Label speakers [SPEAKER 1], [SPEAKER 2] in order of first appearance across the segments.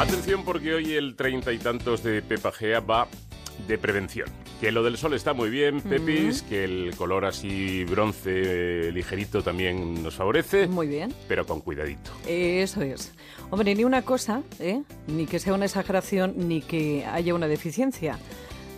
[SPEAKER 1] Atención porque hoy el treinta y tantos de Pepa Gea va de prevención. Que lo del sol está muy bien, Pepis, que el color así bronce eh, ligerito también nos favorece.
[SPEAKER 2] Muy bien.
[SPEAKER 1] Pero con cuidadito.
[SPEAKER 2] Eso es. Hombre, ni una cosa, ¿eh? ni que sea una exageración, ni que haya una deficiencia.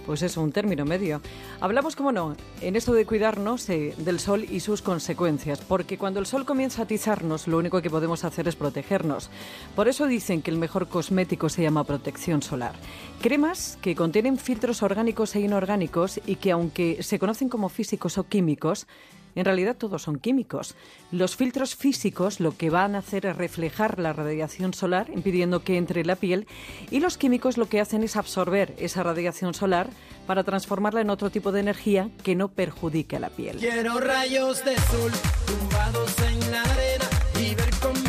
[SPEAKER 2] Pues eso, un término medio. Hablamos, como no, en esto de cuidarnos eh, del sol y sus consecuencias, porque cuando el sol comienza a atizarnos, lo único que podemos hacer es protegernos. Por eso dicen que el mejor cosmético se llama protección solar. Cremas que contienen filtros orgánicos e inorgánicos y que, aunque se conocen como físicos o químicos, en realidad todos son químicos. Los filtros físicos lo que van a hacer es reflejar la radiación solar, impidiendo que entre la piel, y los químicos lo que hacen es absorber esa radiación solar para transformarla en otro tipo de energía que no perjudique a la piel.
[SPEAKER 3] Quiero rayos de sol tumbados en la arena y ver cómo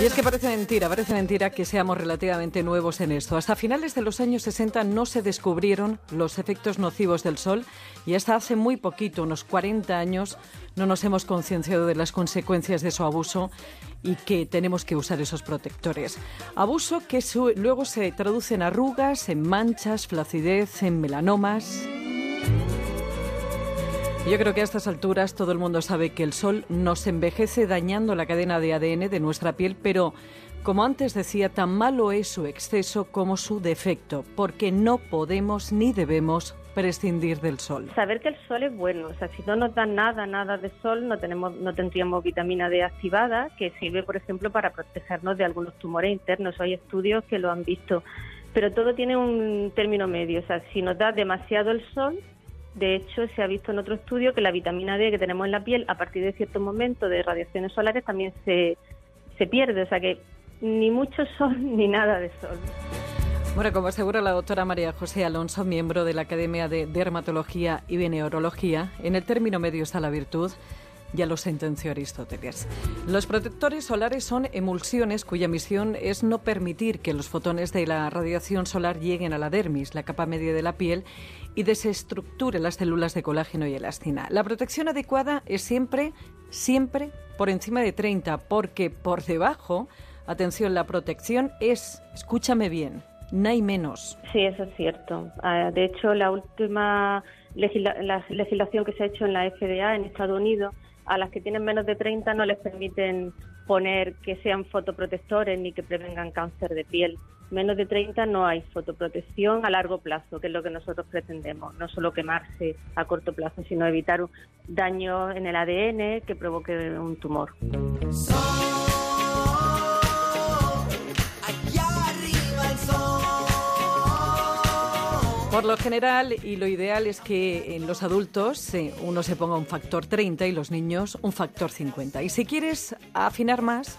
[SPEAKER 3] y
[SPEAKER 2] es que parece mentira, parece mentira que seamos relativamente nuevos en esto. Hasta finales de los años 60 no se descubrieron los efectos nocivos del sol y hasta hace muy poquito, unos 40 años, no nos hemos concienciado de las consecuencias de su abuso y que tenemos que usar esos protectores. Abuso que luego se traduce en arrugas, en manchas, flacidez, en melanomas. Yo creo que a estas alturas todo el mundo sabe que el sol nos envejece dañando la cadena de ADN de nuestra piel, pero como antes decía, tan malo es su exceso como su defecto, porque no podemos ni debemos prescindir del sol.
[SPEAKER 4] Saber que el sol es bueno, o sea, si no nos da nada, nada de sol, no tenemos, no tendríamos vitamina D activada, que sirve, por ejemplo, para protegernos de algunos tumores internos. Hay estudios que lo han visto, pero todo tiene un término medio, o sea, si nos da demasiado el sol, de hecho, se ha visto en otro estudio que la vitamina D que tenemos en la piel, a partir de cierto momento de radiaciones solares, también se, se pierde, o sea que ni mucho sol ni nada de sol.
[SPEAKER 2] Bueno, como asegura la doctora María José Alonso, miembro de la Academia de Dermatología y Veneurología, en el término medio está la virtud. Ya lo sentenció Aristóteles. Los protectores solares son emulsiones cuya misión es no permitir que los fotones de la radiación solar lleguen a la dermis, la capa media de la piel, y desestructure las células de colágeno y elastina. La protección adecuada es siempre, siempre por encima de 30, porque por debajo, atención, la protección es, escúchame bien, no hay menos.
[SPEAKER 4] Sí, eso es cierto. Ah, De hecho, la última legisla- la legislación que se ha hecho en la FDA en Estados Unidos, a las que tienen menos de 30 no les permiten poner que sean fotoprotectores ni que prevengan cáncer de piel. Menos de 30 no hay fotoprotección a largo plazo, que es lo que nosotros pretendemos. No solo quemarse a corto plazo, sino evitar un daño en el ADN que provoque un tumor.
[SPEAKER 2] Por lo general y lo ideal es que en los adultos eh, uno se ponga un factor 30 y los niños un factor 50. Y si quieres afinar más,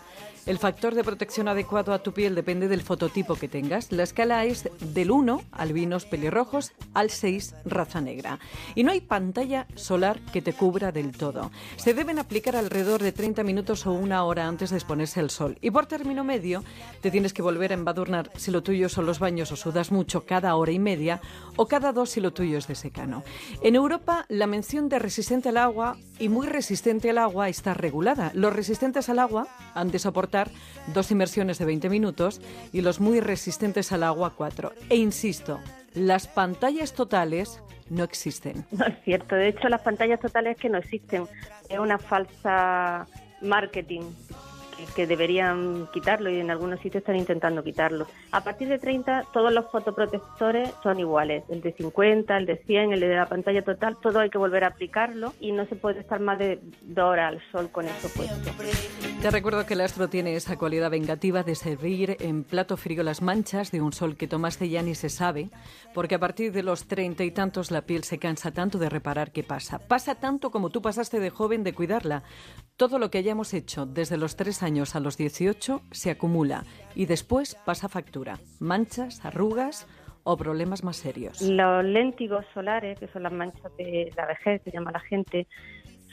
[SPEAKER 2] el factor de protección adecuado a tu piel depende del fototipo que tengas. La escala es del 1, albinos pelirrojos, al 6, raza negra. Y no hay pantalla solar que te cubra del todo. Se deben aplicar alrededor de 30 minutos o una hora antes de exponerse al sol. Y por término medio, te tienes que volver a embadurnar si lo tuyo son los baños o sudas mucho cada hora y media o cada dos si lo tuyo es de secano. En Europa, la mención de resistente al agua y muy resistente al agua está regulada. Los resistentes al agua han de soportar dos inmersiones de 20 minutos y los muy resistentes al agua cuatro. E insisto, las pantallas totales no existen.
[SPEAKER 4] No es cierto. De hecho, las pantallas totales que no existen. Es una falsa marketing que, que deberían quitarlo y en algunos sitios están intentando quitarlo. A partir de 30, todos los fotoprotectores son iguales. El de 50, el de 100, el de la pantalla total, todo hay que volver a aplicarlo y no se puede estar más de dos horas al sol con eso puesto.
[SPEAKER 2] Te recuerdo que el astro tiene esa cualidad vengativa de servir en plato frío las manchas de un sol que tomaste ya ni se sabe, porque a partir de los treinta y tantos la piel se cansa tanto de reparar qué pasa. Pasa tanto como tú pasaste de joven de cuidarla. Todo lo que hayamos hecho desde los tres años a los 18 se acumula y después pasa factura. Manchas, arrugas o problemas más serios.
[SPEAKER 4] Los léntigos solares, que son las manchas de la vejez, que llama la gente,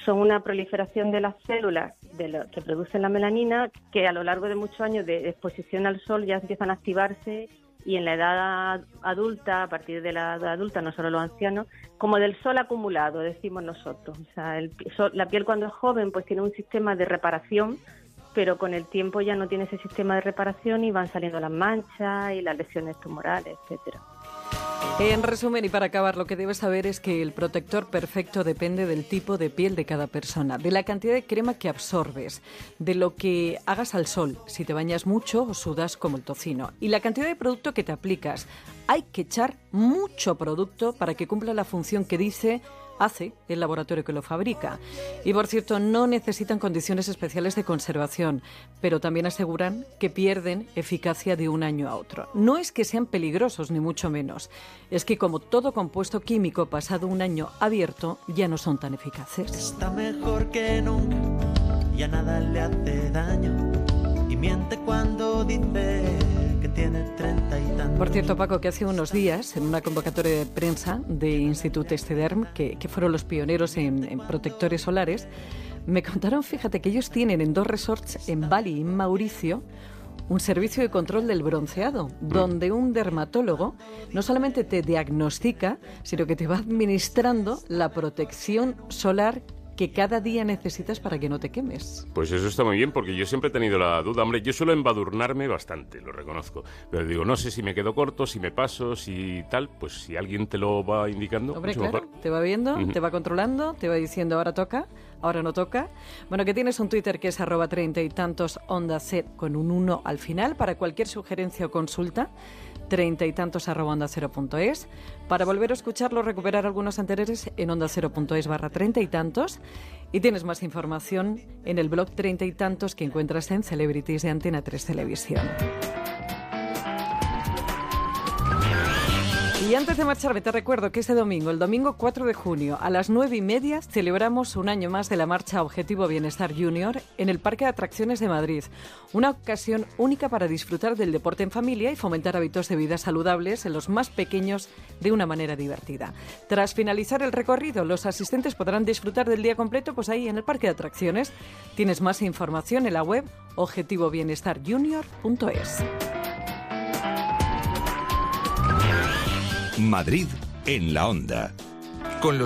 [SPEAKER 4] son una proliferación de las células de lo que producen la melanina que a lo largo de muchos años de exposición al sol ya empiezan a activarse y en la edad adulta, a partir de la edad adulta, no solo los ancianos, como del sol acumulado, decimos nosotros. O sea, el la piel cuando es joven pues tiene un sistema de reparación pero con el tiempo ya no tiene ese sistema de reparación y van saliendo las manchas y las lesiones tumorales, etcétera.
[SPEAKER 2] En resumen y para acabar, lo que debes saber es que el protector perfecto depende del tipo de piel de cada persona, de la cantidad de crema que absorbes, de lo que hagas al sol, si te bañas mucho o sudas como el tocino, y la cantidad de producto que te aplicas. Hay que echar mucho producto para que cumpla la función que dice hace el laboratorio que lo fabrica. Y por cierto, no necesitan condiciones especiales de conservación, pero también aseguran que pierden eficacia de un año a otro. No es que sean peligrosos, ni mucho menos. Es que como todo compuesto químico pasado un año abierto, ya no son tan eficaces.
[SPEAKER 3] Está mejor que nunca, ya nada le hace daño. Y miente cuando dice tiene treinta y tantos.
[SPEAKER 2] Por cierto, Paco, que hace unos días, en una convocatoria de prensa de Instituto Estederm, que, que fueron los pioneros en, en protectores solares, me contaron, fíjate, que ellos tienen en dos resorts, en Bali y en Mauricio, un servicio de control del bronceado, donde un dermatólogo no solamente te diagnostica, sino que te va administrando la protección solar que cada día necesitas para que no te quemes.
[SPEAKER 1] Pues eso está muy bien, porque yo siempre he tenido la duda. Hombre, yo suelo embadurnarme bastante, lo reconozco. Pero digo, no sé si me quedo corto, si me paso, si tal. Pues si alguien te lo va indicando,
[SPEAKER 2] Hombre, claro,
[SPEAKER 1] mejor.
[SPEAKER 2] te va viendo, te va controlando, te va diciendo ahora toca, ahora no toca. Bueno, que tienes un Twitter que es arroba treinta y tantos onda cero con un 1 al final para cualquier sugerencia o consulta. Treinta y tantos arroba onda cero punto es. Para volver a escucharlo, recuperar algunos anteriores en onda cero punto es barra treinta y tantos. Y tienes más información en el blog treinta y tantos que encuentras en Celebrities de Antena 3 Televisión. Y antes de marcharme, te recuerdo que este domingo, el domingo 4 de junio, a las 9 y media, celebramos un año más de la marcha Objetivo Bienestar Junior en el Parque de Atracciones de Madrid. Una ocasión única para disfrutar del deporte en familia y fomentar hábitos de vida saludables en los más pequeños de una manera divertida. Tras finalizar el recorrido, los asistentes podrán disfrutar del día completo, pues ahí en el Parque de Atracciones. Tienes más información en la web objetivobienestarjunior.es.
[SPEAKER 5] Madrid en la onda. Con los